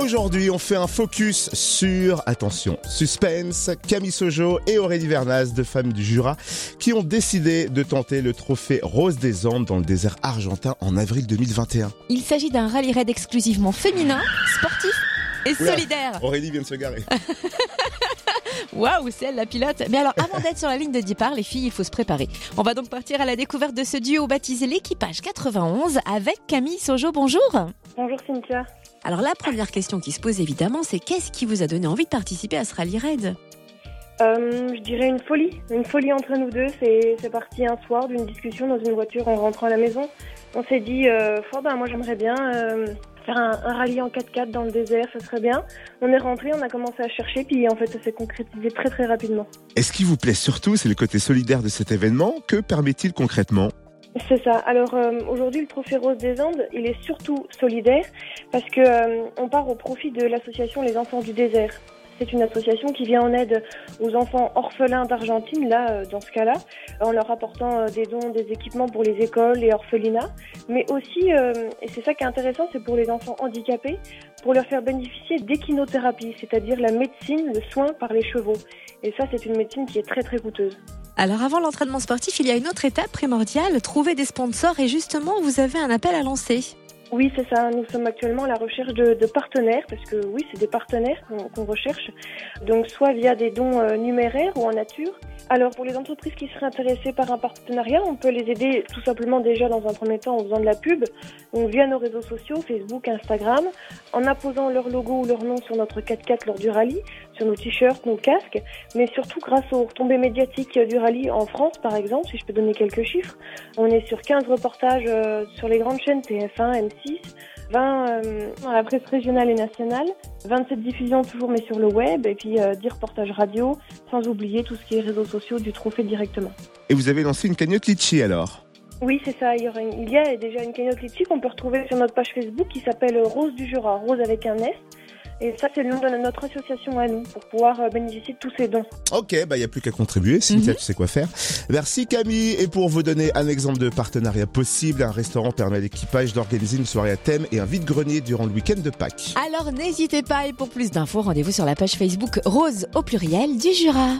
Aujourd'hui, on fait un focus sur, attention, suspense, Camille Sojo et Aurélie Vernaz, deux femmes du Jura, qui ont décidé de tenter le trophée Rose des Andes dans le désert argentin en avril 2021. Il s'agit d'un rallye raid exclusivement féminin, sportif et Oula. solidaire. Aurélie vient de se garer. Waouh, c'est elle la pilote. Mais alors, avant d'être sur la ligne de départ, les filles, il faut se préparer. On va donc partir à la découverte de ce duo baptisé l'équipage 91 avec Camille Sojo. Bonjour. Bonjour Cynthia. Alors la première question qui se pose évidemment, c'est qu'est-ce qui vous a donné envie de participer à ce rallye raid? Euh, je dirais une folie, une folie entre nous deux. C'est parti un soir d'une discussion dans une voiture en rentrant à la maison. On s'est dit, euh, Fort, ben, moi j'aimerais bien euh, faire un, un rallye en 4x4 dans le désert, ça serait bien. On est rentré, on a commencé à chercher, puis en fait ça s'est concrétisé très très rapidement. Et ce qui vous plaît surtout, c'est le côté solidaire de cet événement? Que permet-il concrètement? C'est ça. Alors euh, aujourd'hui, le Trophée Rose des Andes, il est surtout solidaire parce que euh, on part au profit de l'association Les Enfants du Désert. C'est une association qui vient en aide aux enfants orphelins d'Argentine, là, euh, dans ce cas-là, en leur apportant euh, des dons, des équipements pour les écoles, les orphelinats, mais aussi, euh, et c'est ça qui est intéressant, c'est pour les enfants handicapés, pour leur faire bénéficier d'équinothérapie, c'est-à-dire la médecine, le soin par les chevaux. Et ça, c'est une médecine qui est très très coûteuse. Alors avant l'entraînement sportif, il y a une autre étape primordiale, trouver des sponsors et justement vous avez un appel à lancer. Oui, c'est ça. Nous sommes actuellement à la recherche de, de partenaires, parce que oui, c'est des partenaires qu'on recherche. Donc, soit via des dons euh, numéraires ou en nature. Alors, pour les entreprises qui seraient intéressées par un partenariat, on peut les aider tout simplement déjà dans un premier temps en faisant de la pub, donc via nos réseaux sociaux, Facebook, Instagram, en apposant leur logo ou leur nom sur notre 4x4 lors du rallye, sur nos t-shirts, nos casques, mais surtout grâce aux retombées médiatiques du rallye en France, par exemple, si je peux donner quelques chiffres. On est sur 15 reportages euh, sur les grandes chaînes TF1, M6, 20 euh, dans la presse régionale et nationale, 27 diffusions toujours mais sur le web, et puis euh, 10 reportages radio, sans oublier tout ce qui est réseaux sociaux du trophée directement. Et vous avez lancé une cagnotte Litchi alors? Oui, c'est ça. Il y, aura une- il y a déjà une cagnotte litchi qu'on peut retrouver sur notre page Facebook qui s'appelle Rose du Jura, Rose avec un S. Et ça, c'est le nom de notre association à nous pour pouvoir euh, bénéficier de tous ces dons. Ok, bah il y a plus qu'à contribuer. Cynthia, Mhm. tu sais quoi faire. Merci Camille. Et pour vous donner un exemple de partenariat possible, un restaurant permet à l'équipage d'organiser une soirée à thème et un vide-grenier durant le week-end de Pâques. Alors n'hésitez pas et pour plus d'infos, rendez-vous sur la page Facebook Rose au pluriel du Jura.